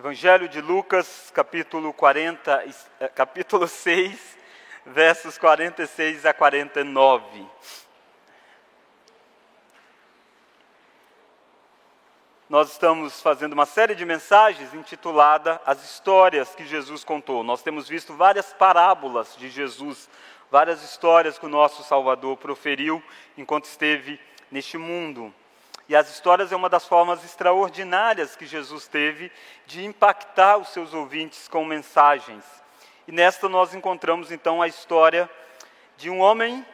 Evangelho de Lucas, capítulo 40, eh, capítulo 6, versos 46 a 49. Nós estamos fazendo uma série de mensagens intitulada As Histórias que Jesus contou. Nós temos visto várias parábolas de Jesus, várias histórias que o nosso Salvador proferiu enquanto esteve neste mundo. E as histórias é uma das formas extraordinárias que Jesus teve de impactar os seus ouvintes com mensagens. E nesta nós encontramos então a história de um homem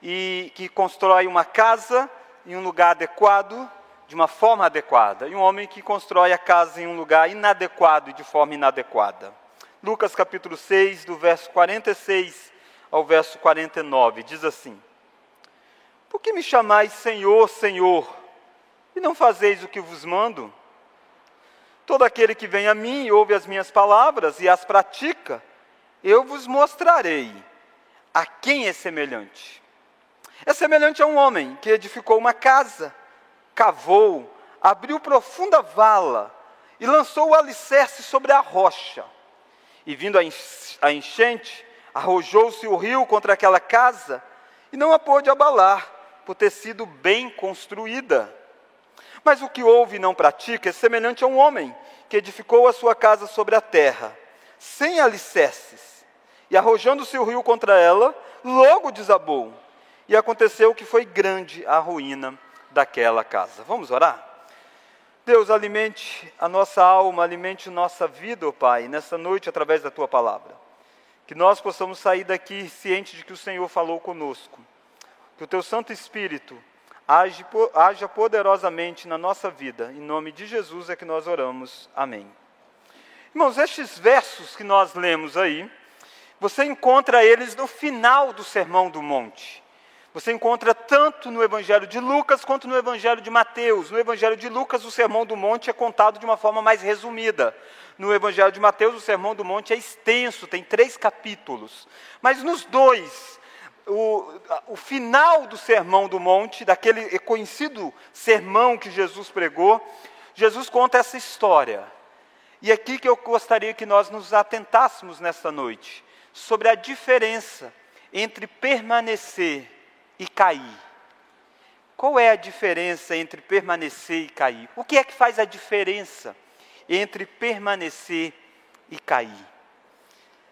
e, que constrói uma casa em um lugar adequado, de uma forma adequada, e um homem que constrói a casa em um lugar inadequado e de forma inadequada. Lucas capítulo 6, do verso 46 ao verso 49, diz assim: Por que me chamais Senhor, Senhor? E não fazeis o que vos mando? Todo aquele que vem a mim e ouve as minhas palavras e as pratica, eu vos mostrarei a quem é semelhante. É semelhante a um homem que edificou uma casa, cavou, abriu profunda vala e lançou o alicerce sobre a rocha. E vindo a enchente, arrojou-se o rio contra aquela casa e não a pôde abalar, por ter sido bem construída. Mas o que ouve e não pratica é semelhante a um homem que edificou a sua casa sobre a terra, sem alicerces, e arrojando-se o rio contra ela, logo desabou. E aconteceu que foi grande a ruína daquela casa. Vamos orar? Deus, alimente a nossa alma, alimente nossa vida, ó oh Pai, nessa noite através da tua palavra. Que nós possamos sair daqui cientes de que o Senhor falou conosco. Que o teu Santo Espírito age, haja poderosamente na nossa vida. Em nome de Jesus é que nós oramos. Amém. Irmãos, estes versos que nós lemos aí, você encontra eles no final do Sermão do Monte. Você encontra tanto no Evangelho de Lucas quanto no Evangelho de Mateus. No Evangelho de Lucas, o Sermão do Monte é contado de uma forma mais resumida. No Evangelho de Mateus, o Sermão do Monte é extenso, tem três capítulos. Mas nos dois, o, o final do Sermão do Monte, daquele conhecido sermão que Jesus pregou, Jesus conta essa história. E aqui que eu gostaria que nós nos atentássemos nesta noite, sobre a diferença entre permanecer e cair. Qual é a diferença entre permanecer e cair? O que é que faz a diferença entre permanecer e cair?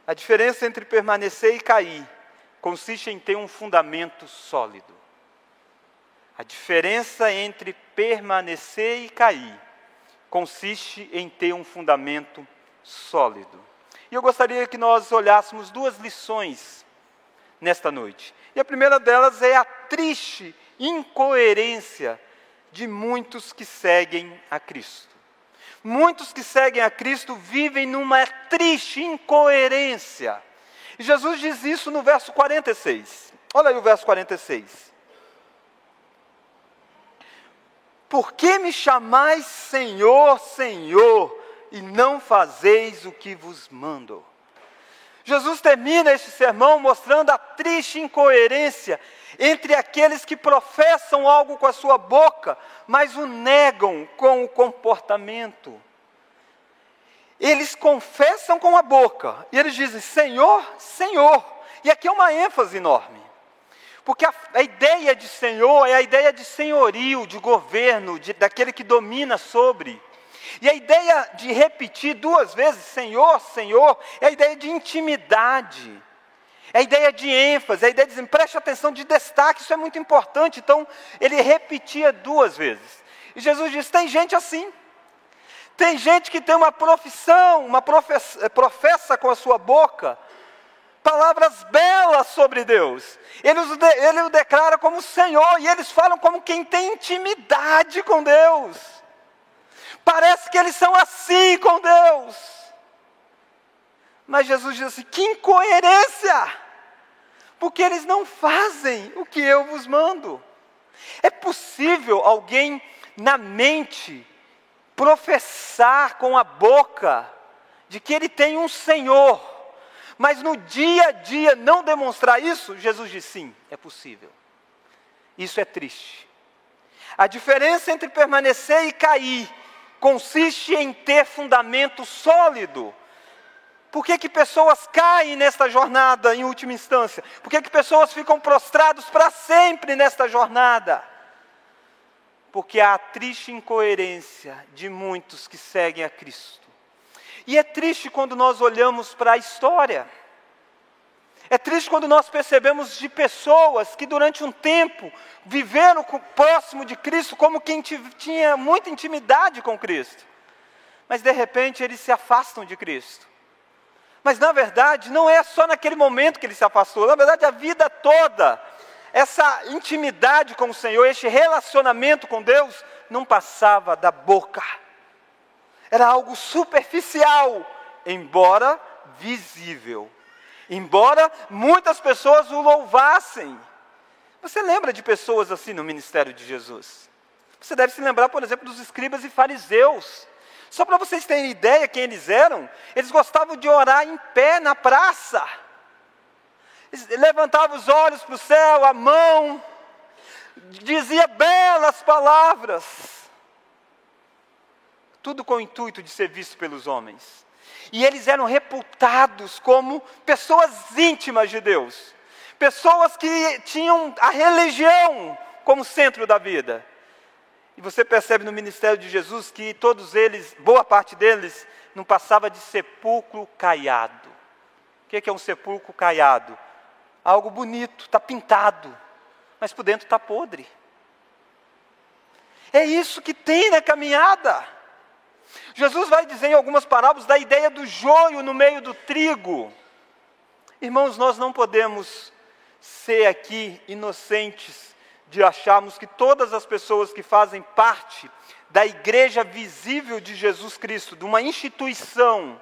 A diferença entre permanecer e cair consiste em ter um fundamento sólido. A diferença entre permanecer e cair consiste em ter um fundamento sólido. E eu gostaria que nós olhássemos duas lições nesta noite. E a primeira delas é a triste incoerência de muitos que seguem a Cristo. Muitos que seguem a Cristo vivem numa triste incoerência e Jesus diz isso no verso 46. Olha aí o verso 46. Por que me chamais Senhor, Senhor, e não fazeis o que vos mando? Jesus termina este sermão mostrando a triste incoerência entre aqueles que professam algo com a sua boca, mas o negam com o comportamento eles confessam com a boca e eles dizem Senhor, Senhor. E aqui é uma ênfase enorme. Porque a, a ideia de Senhor é a ideia de senhorio, de governo, de, daquele que domina sobre. E a ideia de repetir duas vezes Senhor, Senhor, é a ideia de intimidade. É a ideia de ênfase, é a ideia de preste atenção, de destaque, isso é muito importante. Então, ele repetia duas vezes. E Jesus diz: tem gente assim. Tem gente que tem uma profissão, uma professa, eh, professa com a sua boca palavras belas sobre Deus. Ele, ele o declara como Senhor e eles falam como quem tem intimidade com Deus. Parece que eles são assim com Deus. Mas Jesus diz assim: que incoerência! Porque eles não fazem o que eu vos mando. É possível alguém na mente professar com a boca de que ele tem um Senhor, mas no dia a dia não demonstrar isso, Jesus diz sim, é possível. Isso é triste. A diferença entre permanecer e cair consiste em ter fundamento sólido. Por que, que pessoas caem nesta jornada em última instância? Por que, que pessoas ficam prostrados para sempre nesta jornada? Porque há a triste incoerência de muitos que seguem a Cristo. E é triste quando nós olhamos para a história. É triste quando nós percebemos de pessoas que durante um tempo viveram próximo de Cristo como quem tinha muita intimidade com Cristo. Mas de repente eles se afastam de Cristo. Mas na verdade não é só naquele momento que ele se afastou, na verdade a vida toda, essa intimidade com o Senhor, este relacionamento com Deus, não passava da boca. Era algo superficial, embora visível embora muitas pessoas o louvassem. Você lembra de pessoas assim no ministério de Jesus? Você deve se lembrar, por exemplo, dos escribas e fariseus. Só para vocês terem ideia quem eles eram, eles gostavam de orar em pé na praça. Eles levantavam os olhos para o céu, a mão, dizia belas palavras. Tudo com o intuito de ser visto pelos homens. E eles eram reputados como pessoas íntimas de Deus, pessoas que tinham a religião como centro da vida. E você percebe no ministério de Jesus que todos eles, boa parte deles, não passava de sepulcro caiado. O que é um sepulcro caiado? Algo bonito, está pintado, mas por dentro está podre. É isso que tem na caminhada. Jesus vai dizer em algumas parábolas da ideia do joio no meio do trigo. Irmãos, nós não podemos ser aqui inocentes de acharmos que todas as pessoas que fazem parte da igreja visível de Jesus Cristo, de uma instituição,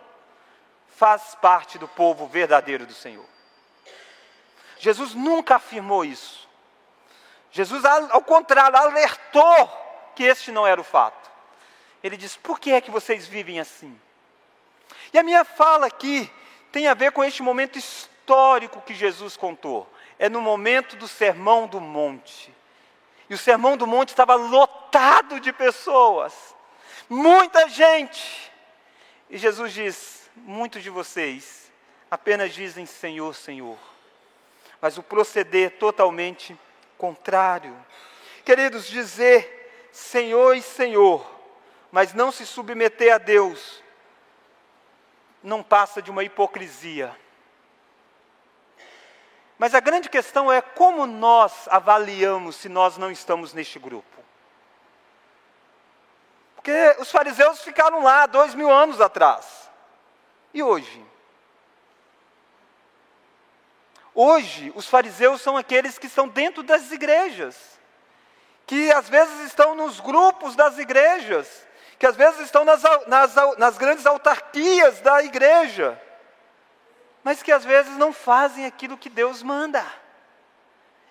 faz parte do povo verdadeiro do Senhor. Jesus nunca afirmou isso. Jesus, ao contrário, alertou que este não era o fato. Ele diz: Por que é que vocês vivem assim? E a minha fala aqui tem a ver com este momento histórico que Jesus contou. É no momento do Sermão do Monte. E o Sermão do Monte estava lotado de pessoas, muita gente. E Jesus diz: Muitos de vocês apenas dizem Senhor, Senhor, mas o proceder totalmente contrário. Queridos, dizer Senhor e Senhor mas não se submeter a Deus, não passa de uma hipocrisia. Mas a grande questão é como nós avaliamos se nós não estamos neste grupo. Porque os fariseus ficaram lá dois mil anos atrás. E hoje? Hoje, os fariseus são aqueles que estão dentro das igrejas, que às vezes estão nos grupos das igrejas, que às vezes estão nas, nas, nas grandes autarquias da igreja, mas que às vezes não fazem aquilo que Deus manda.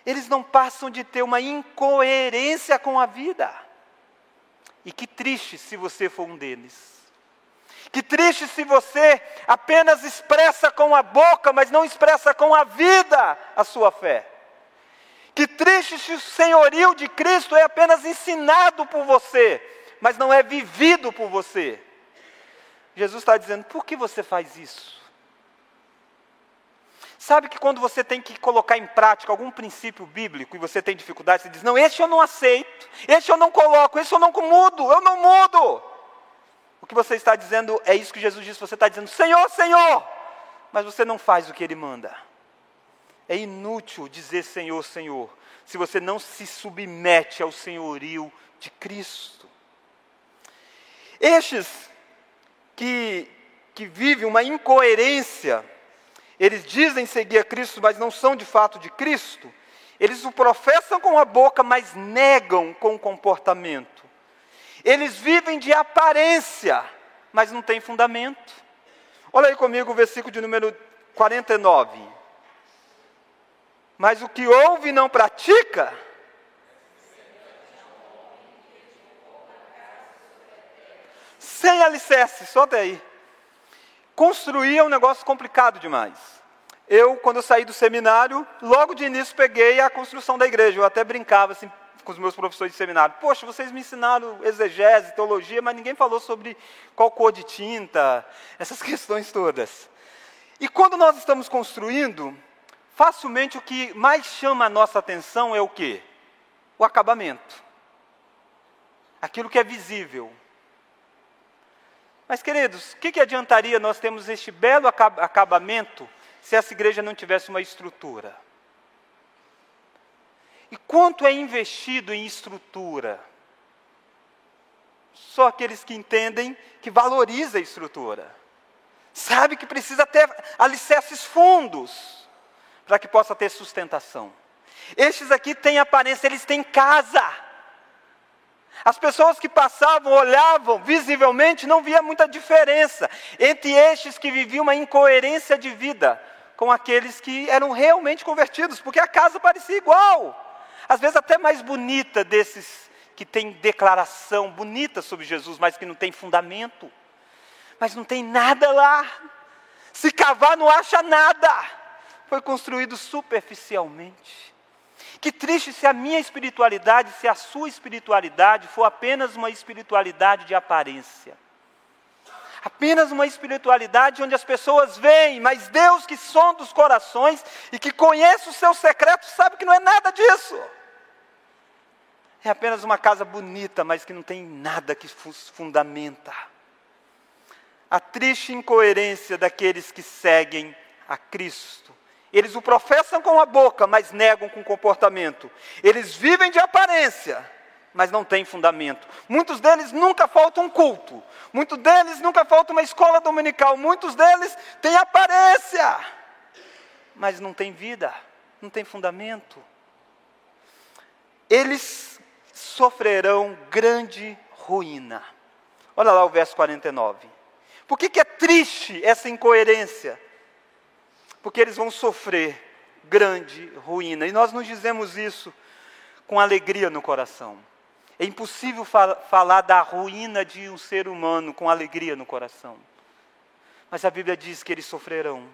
Eles não passam de ter uma incoerência com a vida. E que triste se você for um deles. Que triste se você apenas expressa com a boca, mas não expressa com a vida a sua fé. Que triste se o senhorio de Cristo é apenas ensinado por você, mas não é vivido por você. Jesus está dizendo: por que você faz isso? Sabe que quando você tem que colocar em prática algum princípio bíblico e você tem dificuldade, você diz: não, esse eu não aceito, esse eu não coloco, esse eu não mudo, eu não mudo. Que você está dizendo é isso que Jesus disse: você está dizendo, Senhor, Senhor, mas você não faz o que Ele manda. É inútil dizer Senhor, Senhor, se você não se submete ao senhorio de Cristo. Estes que, que vivem uma incoerência, eles dizem seguir a Cristo, mas não são de fato de Cristo, eles o professam com a boca, mas negam com o comportamento. Eles vivem de aparência, mas não têm fundamento. Olha aí comigo o versículo de número 49. Mas o que ouve e não pratica, sem alicerce, só daí. Construir é um negócio complicado demais. Eu, quando eu saí do seminário, logo de início peguei a construção da igreja. Eu até brincava assim, com os meus professores de seminário. Poxa, vocês me ensinaram exegese, teologia, mas ninguém falou sobre qual cor de tinta, essas questões todas. E quando nós estamos construindo, facilmente o que mais chama a nossa atenção é o quê? O acabamento. Aquilo que é visível. Mas, queridos, o que, que adiantaria nós termos este belo acabamento se essa igreja não tivesse uma estrutura? E quanto é investido em estrutura? Só aqueles que entendem que valoriza a estrutura. Sabe que precisa ter alicerces fundos para que possa ter sustentação. Estes aqui têm aparência, eles têm casa. As pessoas que passavam, olhavam visivelmente, não via muita diferença entre estes que viviam uma incoerência de vida com aqueles que eram realmente convertidos, porque a casa parecia igual às vezes até mais bonita desses que tem declaração bonita sobre Jesus, mas que não tem fundamento. Mas não tem nada lá. Se cavar, não acha nada. Foi construído superficialmente. Que triste se a minha espiritualidade, se a sua espiritualidade for apenas uma espiritualidade de aparência. Apenas uma espiritualidade onde as pessoas veem, mas Deus que sonda os corações e que conhece os seus secretos sabe que não é nada disso. É apenas uma casa bonita, mas que não tem nada que fundamenta. A triste incoerência daqueles que seguem a Cristo. Eles o professam com a boca, mas negam com o comportamento. Eles vivem de aparência, mas não têm fundamento. Muitos deles nunca faltam um culto. Muitos deles nunca falta uma escola dominical. Muitos deles têm aparência, mas não têm vida, não têm fundamento. Eles sofrerão grande ruína. Olha lá o verso 49. Por que, que é triste essa incoerência? Porque eles vão sofrer grande ruína. E nós nos dizemos isso com alegria no coração. É impossível fal falar da ruína de um ser humano com alegria no coração. Mas a Bíblia diz que eles sofrerão.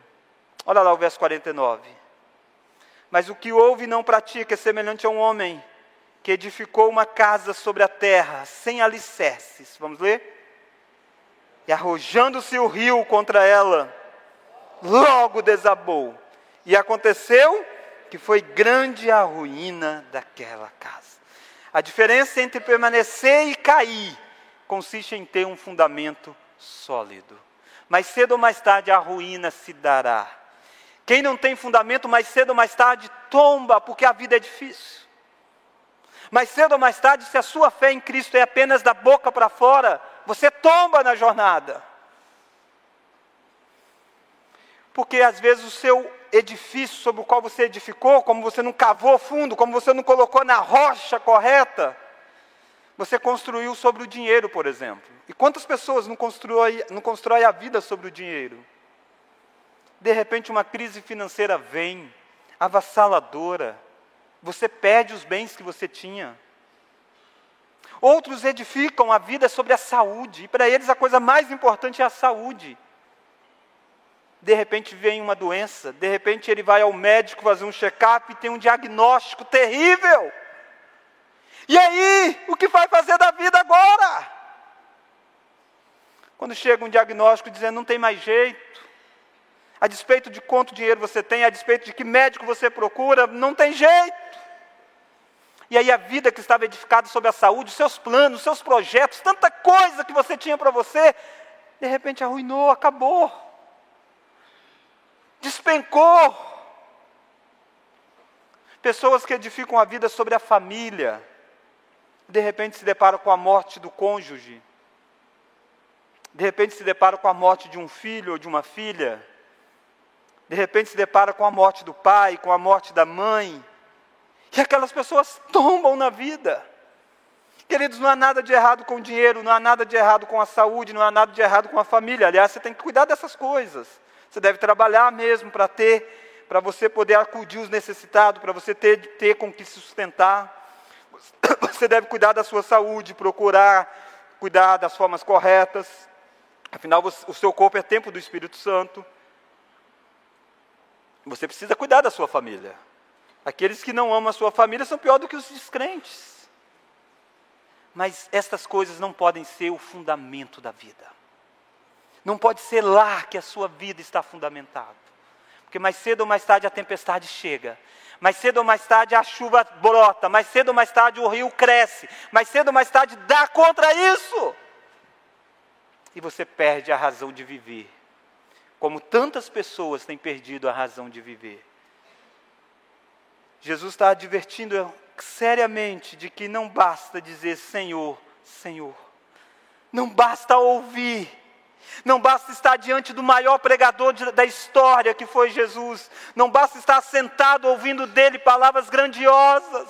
Olha lá o verso 49. Mas o que ouve e não pratica é semelhante a um homem que edificou uma casa sobre a terra, sem alicerces. Vamos ler? E arrojando-se o rio contra ela, logo desabou. E aconteceu que foi grande a ruína daquela casa. A diferença entre permanecer e cair consiste em ter um fundamento sólido. Mais cedo ou mais tarde a ruína se dará. Quem não tem fundamento, mais cedo ou mais tarde tomba, porque a vida é difícil. Mais cedo ou mais tarde, se a sua fé em Cristo é apenas da boca para fora, você tomba na jornada. Porque às vezes o seu edifício sobre o qual você edificou, como você não cavou fundo, como você não colocou na rocha correta, você construiu sobre o dinheiro, por exemplo. E quantas pessoas não constroem não constrói a vida sobre o dinheiro? De repente uma crise financeira vem, avassaladora, você perde os bens que você tinha. Outros edificam a vida sobre a saúde, e para eles a coisa mais importante é a saúde. De repente vem uma doença, de repente ele vai ao médico fazer um check-up e tem um diagnóstico terrível. E aí, o que vai fazer da vida agora? Quando chega um diagnóstico dizendo não tem mais jeito, a despeito de quanto dinheiro você tem, a despeito de que médico você procura, não tem jeito. E aí a vida que estava edificada sobre a saúde, os seus planos, os seus projetos, tanta coisa que você tinha para você, de repente arruinou, acabou. Despencou. Pessoas que edificam a vida sobre a família, de repente se deparam com a morte do cônjuge. De repente se deparam com a morte de um filho ou de uma filha de repente se depara com a morte do pai, com a morte da mãe, e aquelas pessoas tombam na vida. Queridos, não há nada de errado com o dinheiro, não há nada de errado com a saúde, não há nada de errado com a família. Aliás, você tem que cuidar dessas coisas. Você deve trabalhar mesmo para ter, para você poder acudir os necessitados, para você ter, ter com que se sustentar. Você deve cuidar da sua saúde, procurar cuidar das formas corretas. Afinal, o seu corpo é templo do Espírito Santo. Você precisa cuidar da sua família. Aqueles que não amam a sua família são pior do que os descrentes. Mas estas coisas não podem ser o fundamento da vida. Não pode ser lá que a sua vida está fundamentada. Porque mais cedo ou mais tarde a tempestade chega. Mais cedo ou mais tarde a chuva brota. Mais cedo ou mais tarde o rio cresce. Mais cedo ou mais tarde dá contra isso. E você perde a razão de viver. Como tantas pessoas têm perdido a razão de viver. Jesus está advertindo seriamente de que não basta dizer Senhor, Senhor. Não basta ouvir. Não basta estar diante do maior pregador de, da história que foi Jesus. Não basta estar sentado ouvindo dele palavras grandiosas.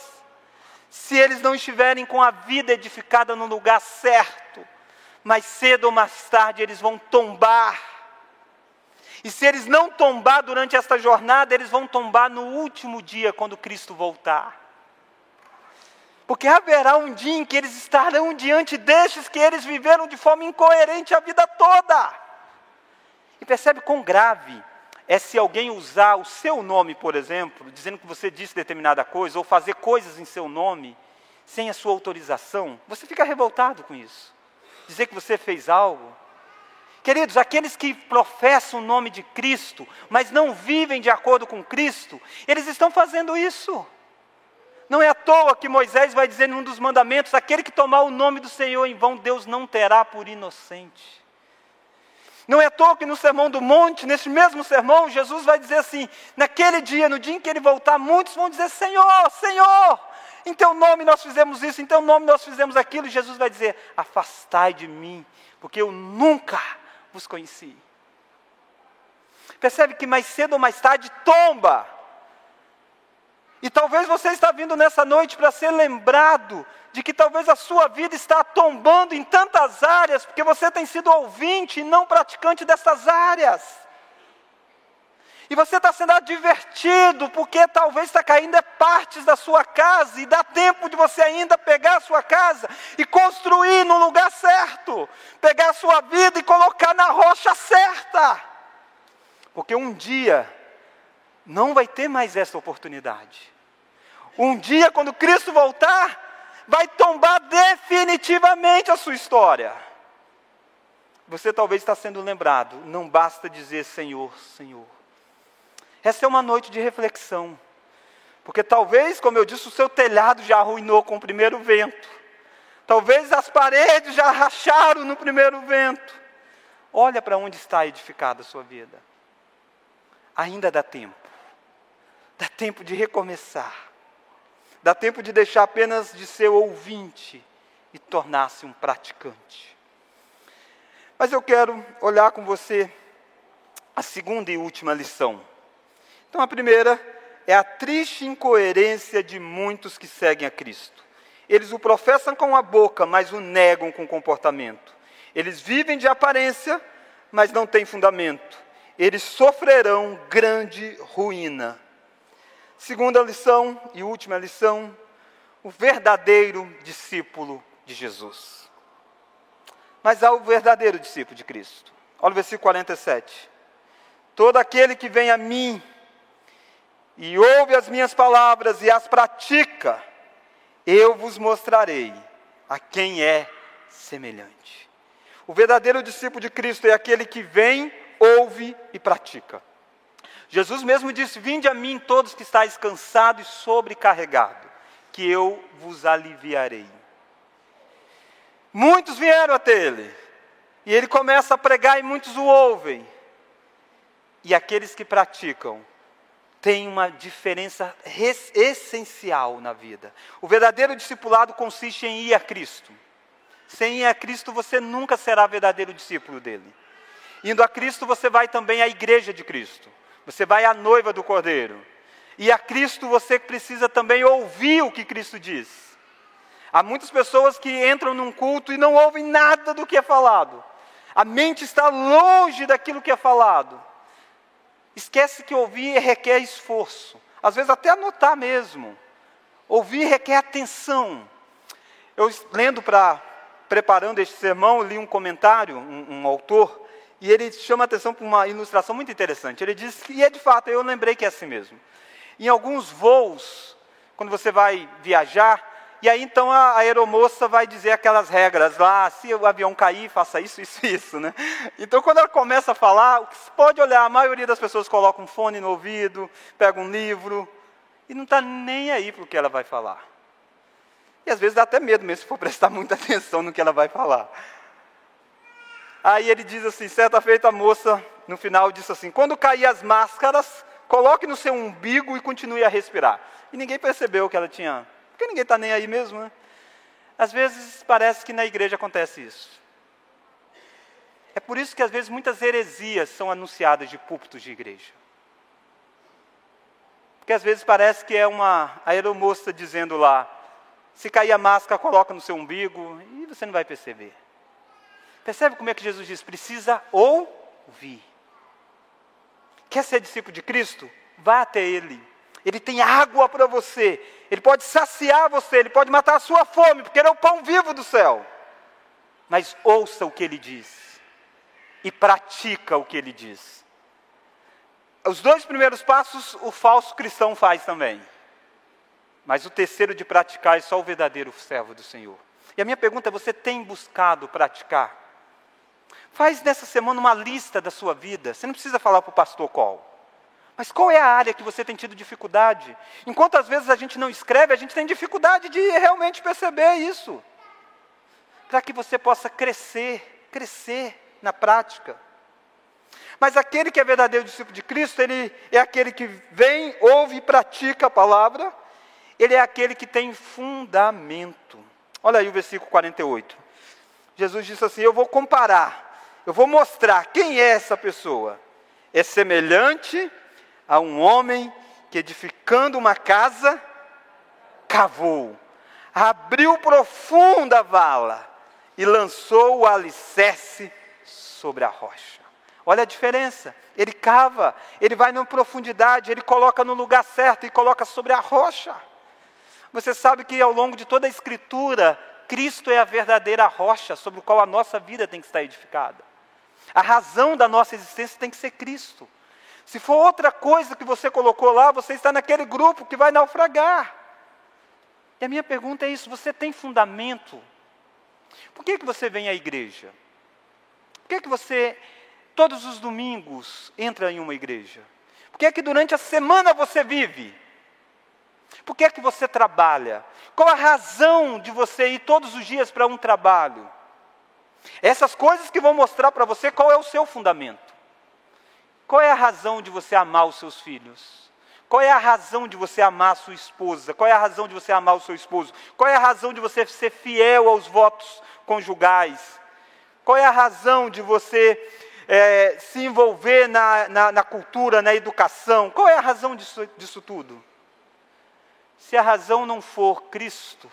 Se eles não estiverem com a vida edificada no lugar certo, mais cedo ou mais tarde eles vão tombar. E se eles não tombar durante esta jornada, eles vão tombar no último dia, quando Cristo voltar. Porque haverá um dia em que eles estarão diante destes que eles viveram de forma incoerente a vida toda. E percebe quão grave é se alguém usar o seu nome, por exemplo, dizendo que você disse determinada coisa, ou fazer coisas em seu nome, sem a sua autorização. Você fica revoltado com isso. Dizer que você fez algo. Queridos, aqueles que professam o nome de Cristo, mas não vivem de acordo com Cristo, eles estão fazendo isso. Não é à toa que Moisés vai dizer num dos mandamentos: aquele que tomar o nome do Senhor em vão, Deus não terá por inocente. Não é à toa que no Sermão do Monte, nesse mesmo sermão, Jesus vai dizer assim: naquele dia, no dia em que ele voltar, muitos vão dizer: Senhor, Senhor, em teu nome nós fizemos isso, em teu nome nós fizemos aquilo. E Jesus vai dizer: afastai de mim, porque eu nunca vos conheci. Percebe que mais cedo ou mais tarde tomba e talvez você está vindo nessa noite para ser lembrado de que talvez a sua vida está tombando em tantas áreas, porque você tem sido ouvinte e não praticante dessas áreas. E você está sendo advertido, porque talvez está caindo é partes da sua casa, e dá tempo de você ainda pegar a sua casa e construir no lugar certo, pegar a sua vida e colocar na rocha certa. Porque um dia não vai ter mais essa oportunidade. Um dia, quando Cristo voltar, vai tombar definitivamente a sua história. Você talvez está sendo lembrado, não basta dizer Senhor, Senhor. Essa é uma noite de reflexão. Porque talvez, como eu disse, o seu telhado já arruinou com o primeiro vento. Talvez as paredes já racharam no primeiro vento. Olha para onde está edificada a sua vida. Ainda dá tempo. Dá tempo de recomeçar. Dá tempo de deixar apenas de ser ouvinte e tornar-se um praticante. Mas eu quero olhar com você a segunda e última lição. Então, a primeira é a triste incoerência de muitos que seguem a Cristo. Eles o professam com a boca, mas o negam com o comportamento. Eles vivem de aparência, mas não têm fundamento. Eles sofrerão grande ruína. Segunda lição e última lição: o verdadeiro discípulo de Jesus. Mas há o verdadeiro discípulo de Cristo. Olha o versículo 47. Todo aquele que vem a mim e ouve as minhas palavras e as pratica, eu vos mostrarei a quem é semelhante. O verdadeiro discípulo de Cristo é aquele que vem, ouve e pratica. Jesus mesmo disse: Vinde a mim todos que estáis cansados e sobrecarregados, que eu vos aliviarei. Muitos vieram até ele, e ele começa a pregar e muitos o ouvem. E aqueles que praticam têm uma diferença essencial na vida. O verdadeiro discipulado consiste em ir a Cristo. Sem ir a Cristo, você nunca será verdadeiro discípulo dele. Indo a Cristo, você vai também à igreja de Cristo. Você vai à noiva do Cordeiro. E a Cristo você precisa também ouvir o que Cristo diz. Há muitas pessoas que entram num culto e não ouvem nada do que é falado. A mente está longe daquilo que é falado. Esquece que ouvir requer esforço. Às vezes até anotar mesmo. Ouvir requer atenção. Eu lendo para preparando este sermão, li um comentário, um, um autor, e ele chama a atenção para uma ilustração muito interessante. Ele diz, e é de fato, eu lembrei que é assim mesmo. Em alguns voos, quando você vai viajar, E aí então a aeromoça vai dizer aquelas regras lá, se o avião cair, faça isso, isso, isso, né? Então quando ela começa a falar, pode olhar, a maioria das pessoas coloca um fone no ouvido, pega um livro, e não está nem aí para o que ela vai falar. E às vezes dá até medo mesmo se for prestar muita atenção no que ela vai falar. Aí ele diz assim, certa feita a moça, no final, disse assim, quando cair as máscaras, coloque no seu umbigo e continue a respirar. E ninguém percebeu que ela tinha porque ninguém está nem aí mesmo, né? Às vezes parece que na igreja acontece isso. É por isso que às vezes muitas heresias são anunciadas de púlpitos de igreja. Porque às vezes parece que é uma aeromoça dizendo lá, se cair a máscara, coloca no seu umbigo, e você não vai perceber. Percebe como é que Jesus diz? Precisa ouvir. Quer ser discípulo de Cristo? Vá até Ele. Ele tem água para você. Ele pode saciar você, ele pode matar a sua fome, porque ele é o pão vivo do céu. Mas ouça o que ele diz e pratica o que ele diz. Os dois primeiros passos o falso cristão faz também. Mas o terceiro de praticar é só o verdadeiro servo do Senhor. E a minha pergunta é: você tem buscado praticar? Faz nessa semana uma lista da sua vida. Você não precisa falar para o pastor qual. Mas qual é a área que você tem tido dificuldade? Enquanto às vezes a gente não escreve, a gente tem dificuldade de realmente perceber isso. Para que você possa crescer, crescer na prática. Mas aquele que é verdadeiro discípulo de Cristo, ele é aquele que vem, ouve e pratica a palavra, ele é aquele que tem fundamento. Olha aí o versículo 48. Jesus disse assim: Eu vou comparar, eu vou mostrar quem é essa pessoa. É semelhante a um homem que, edificando uma casa, cavou, abriu profunda vala e lançou o alicerce sobre a rocha. Olha a diferença. Ele cava, ele vai na profundidade, ele coloca no lugar certo e coloca sobre a rocha. Você sabe que ao longo de toda a Escritura, Cristo é a verdadeira rocha sobre a qual a nossa vida tem que estar edificada. A razão da nossa existência tem que ser Cristo. Se for outra coisa que você colocou lá, você está naquele grupo que vai naufragar. E a minha pergunta é isso: você tem fundamento? Por que, que você vem à igreja? Por que, que você, todos os domingos, entra em uma igreja? Por que, que durante a semana você vive? Por que, que você trabalha? Qual a razão de você ir todos os dias para um trabalho? Essas coisas que vão mostrar para você qual é o seu fundamento. Qual é a razão de você amar os seus filhos? Qual é a razão de você amar a sua esposa? Qual é a razão de você amar o seu esposo? Qual é a razão de você ser fiel aos votos conjugais? Qual é a razão de você é, se envolver na, na, na, cultura, na educação? Qual é a razão disso, disso tudo? Se a razão não for Cristo,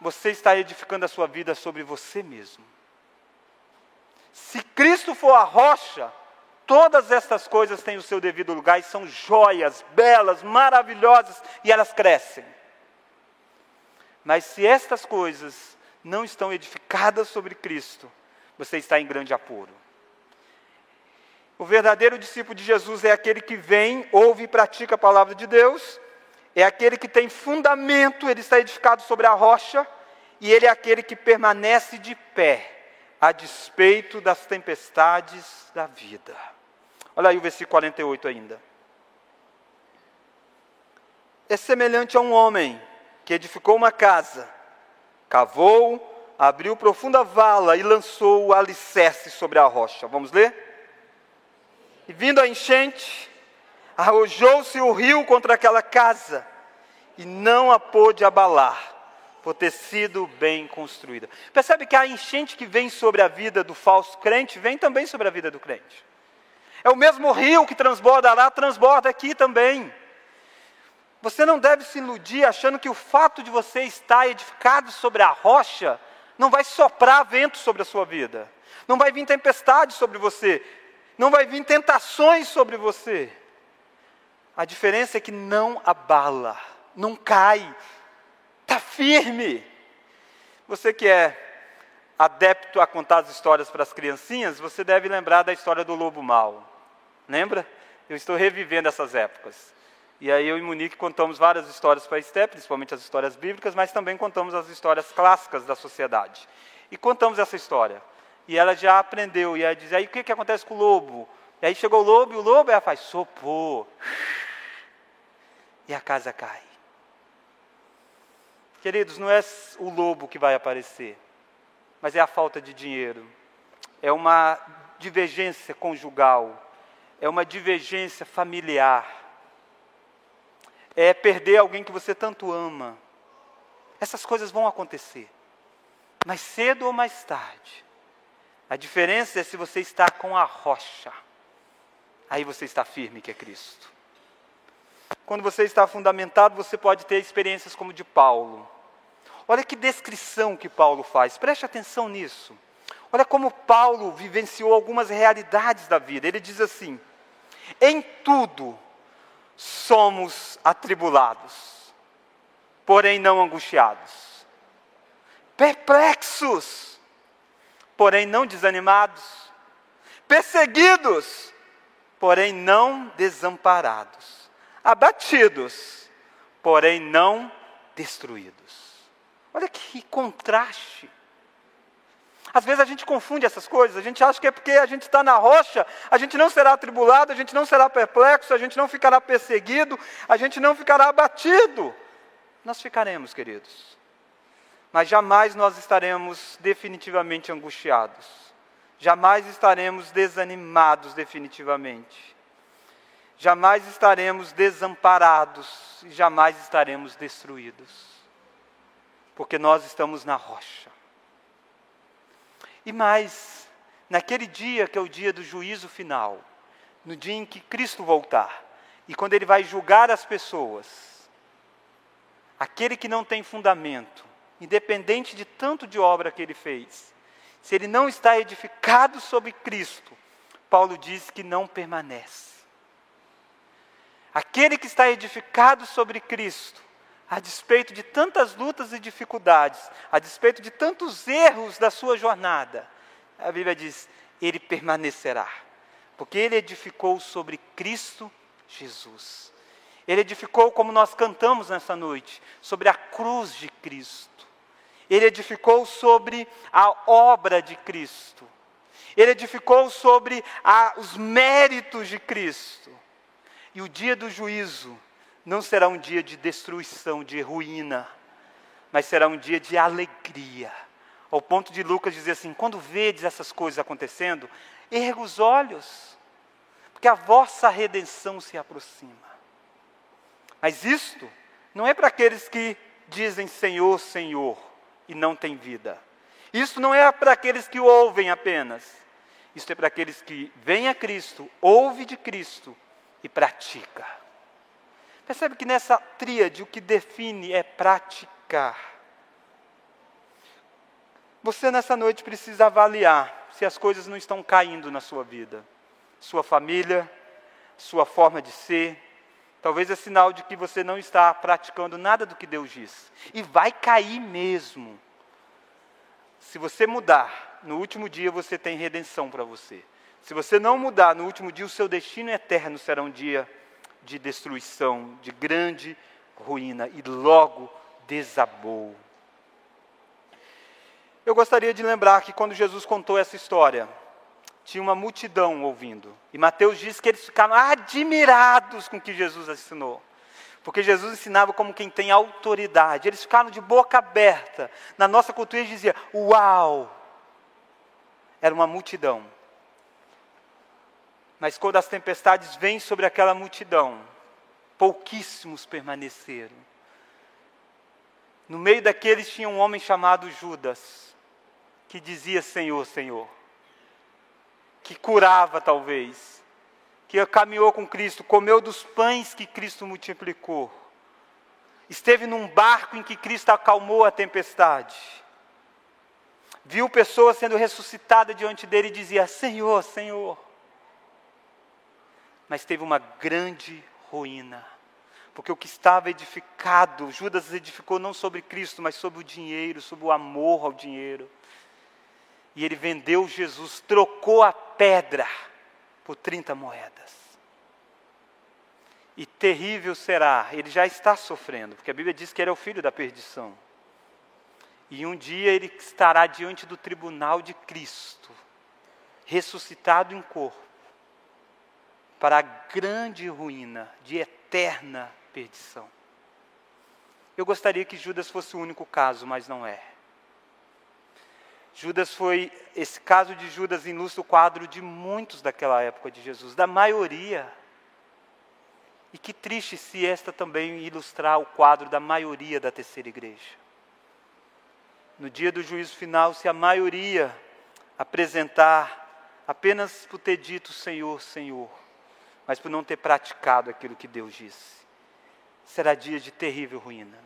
você está edificando a sua vida sobre você mesmo. Se Cristo for a rocha, Todas estas coisas têm o seu devido lugar e são joias, belas, maravilhosas e elas crescem. Mas se estas coisas não estão edificadas sobre Cristo, você está em grande apuro. O verdadeiro discípulo de Jesus é aquele que vem, ouve e pratica a palavra de Deus, é aquele que tem fundamento, ele está edificado sobre a rocha, e ele é aquele que permanece de pé, a despeito das tempestades da vida. Olha aí o versículo 48 ainda. É semelhante a um homem que edificou uma casa, cavou, abriu profunda vala e lançou o alicerce sobre a rocha. Vamos ler? E vindo a enchente, arrojou-se o rio contra aquela casa e não a pôde abalar, por ter sido bem construída. Percebe que a enchente que vem sobre a vida do falso crente vem também sobre a vida do crente. É o mesmo rio que transborda lá, transborda aqui também. Você não deve se iludir achando que o fato de você estar edificado sobre a rocha não vai soprar vento sobre a sua vida, não vai vir tempestade sobre você, não vai vir tentações sobre você. A diferença é que não abala, não cai, está firme. Você que é adepto a contar as histórias para as criancinhas, você deve lembrar da história do lobo mau. Lembra? Eu estou revivendo essas épocas. E aí eu e Monique contamos várias histórias para a Esté, principalmente as histórias bíblicas, mas também contamos as histórias clássicas da sociedade. E contamos essa história. E ela já aprendeu, e ela diz, aí o que, que acontece com o lobo? E aí chegou o lobo, e o lobo, ela faz, sopor. E a casa cai. Queridos, não é o lobo que vai aparecer, mas é a falta de dinheiro. É uma divergência conjugal, é uma divergência familiar, é perder alguém que você tanto ama. Essas coisas vão acontecer, mais cedo ou mais tarde. A diferença é se você está com a rocha, aí você está firme, que é Cristo. Quando você está fundamentado, você pode ter experiências como de Paulo. Olha que descrição que Paulo faz, preste atenção nisso. Olha como Paulo vivenciou algumas realidades da vida. Ele diz assim: em tudo somos atribulados, porém não angustiados, perplexos, porém não desanimados, perseguidos, porém não desamparados, abatidos, porém não destruídos. Olha que contraste. Às vezes a gente confunde essas coisas, a gente acha que é porque a gente está na rocha, a gente não será atribulado, a gente não será perplexo, a gente não ficará perseguido, a gente não ficará abatido. Nós ficaremos, queridos. Mas jamais nós estaremos definitivamente angustiados. Jamais estaremos desanimados definitivamente. Jamais estaremos desamparados e jamais estaremos destruídos. Porque nós estamos na rocha. E mais, naquele dia que é o dia do juízo final, no dia em que Cristo voltar, e quando Ele vai julgar as pessoas, aquele que não tem fundamento, independente de tanto de obra que ele fez, se ele não está edificado sobre Cristo, Paulo diz que não permanece. Aquele que está edificado sobre Cristo, a despeito de tantas lutas e dificuldades, a despeito de tantos erros da sua jornada, a Bíblia diz: ele permanecerá, porque ele edificou sobre Cristo Jesus. Ele edificou, como nós cantamos nessa noite, sobre a cruz de Cristo. Ele edificou sobre a obra de Cristo. Ele edificou sobre a, os méritos de Cristo. E o dia do juízo não será um dia de destruição, de ruína, mas será um dia de alegria. Ao ponto de Lucas dizer assim: quando vedes essas coisas acontecendo, erga os olhos, porque a vossa redenção se aproxima. Mas isto não é para aqueles que dizem Senhor, Senhor e não têm vida. Isso não é para aqueles que ouvem apenas. Isso é para aqueles que vêm a Cristo, ouve de Cristo e pratica. Percebe que nessa tríade o que define é praticar. Você nessa noite precisa avaliar se as coisas não estão caindo na sua vida. Sua família, sua forma de ser. Talvez é sinal de que você não está praticando nada do que Deus diz. E vai cair mesmo. Se você mudar, no último dia você tem redenção para você. Se você não mudar, no último dia o seu destino eterno será um dia de destruição, de grande ruína, e logo desabou. Eu gostaria de lembrar que quando Jesus contou essa história, tinha uma multidão ouvindo. E Mateus diz que eles ficaram admirados com o que Jesus ensinou. Porque Jesus ensinava como quem tem autoridade. Eles ficaram de boca aberta. Na nossa cultura eles diziam, uau! Era uma multidão. Mas quando as tempestades vêm sobre aquela multidão, pouquíssimos permaneceram. No meio daqueles tinha um homem chamado Judas, que dizia Senhor, Senhor, que curava talvez, que caminhou com Cristo, comeu dos pães que Cristo multiplicou, esteve num barco em que Cristo acalmou a tempestade, viu pessoas sendo ressuscitadas diante dele e dizia: Senhor, Senhor mas teve uma grande ruína. Porque o que estava edificado, Judas edificou não sobre Cristo, mas sobre o dinheiro, sobre o amor ao dinheiro. E ele vendeu Jesus, trocou a pedra por 30 moedas. E terrível será, ele já está sofrendo, porque a Bíblia diz que ele é o filho da perdição. E um dia ele estará diante do tribunal de Cristo, ressuscitado em corpo, para a grande ruína de eterna perdição. Eu gostaria que Judas fosse o único caso, mas não é. Judas foi, esse caso de Judas ilustra o quadro de muitos daquela época de Jesus, da maioria. E que triste se esta também ilustrar o quadro da maioria da terceira igreja. No dia do juízo final, se a maioria apresentar apenas por ter dito Senhor, Senhor, mas por não ter praticado aquilo que Deus disse, será dia de terrível ruína.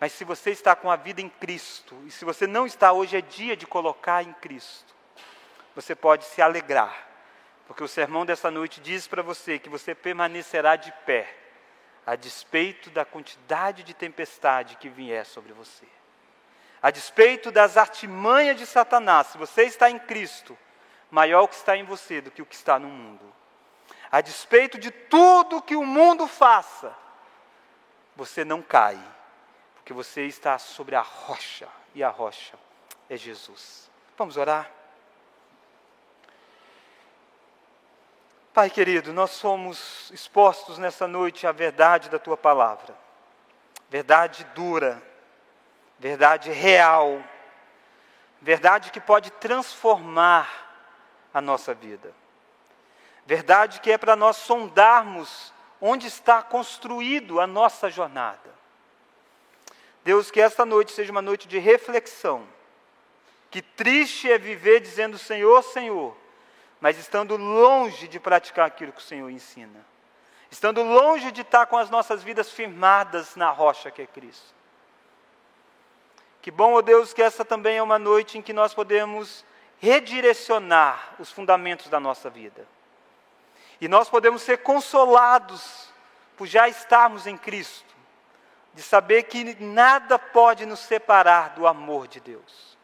Mas se você está com a vida em Cristo, e se você não está, hoje é dia de colocar em Cristo, você pode se alegrar, porque o sermão dessa noite diz para você que você permanecerá de pé, a despeito da quantidade de tempestade que vier sobre você. A despeito das artimanhas de Satanás, se você está em Cristo, maior o que está em você do que o que está no mundo. A despeito de tudo que o mundo faça, você não cai porque você está sobre a rocha, e a rocha é Jesus. Vamos orar? Pai querido, nós somos expostos nessa noite à verdade da tua palavra, verdade dura, verdade real, verdade que pode transformar a nossa vida, verdade que é para nós sondarmos onde está construído a nossa jornada. Deus, que esta noite seja uma noite de reflexão. Que triste é viver dizendo Senhor, Senhor, mas estando longe de praticar aquilo que o Senhor ensina. Estando longe de estar com as nossas vidas firmadas na rocha que é Cristo. Que bom, ó oh Deus, que essa também é uma noite em que nós podemos redirecionar os fundamentos da nossa vida. E nós podemos ser consolados por já estarmos em Cristo de saber que nada pode nos separar do amor de Deus,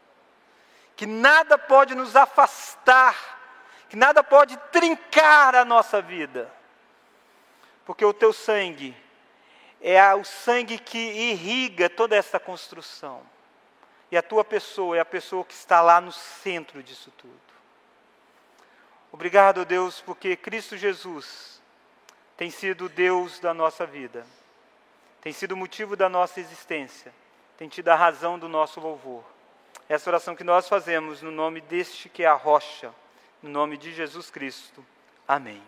que nada pode nos afastar, que nada pode trincar a nossa vida, porque o teu sangue é o sangue que irriga toda essa construção, e a tua pessoa é a pessoa que está lá no centro disso tudo. Obrigado, Deus, porque Cristo Jesus tem sido Deus da nossa vida tem sido o motivo da nossa existência, tem tido a razão do nosso louvor. Essa oração que nós fazemos no nome deste que é a rocha, no nome de Jesus Cristo. Amém.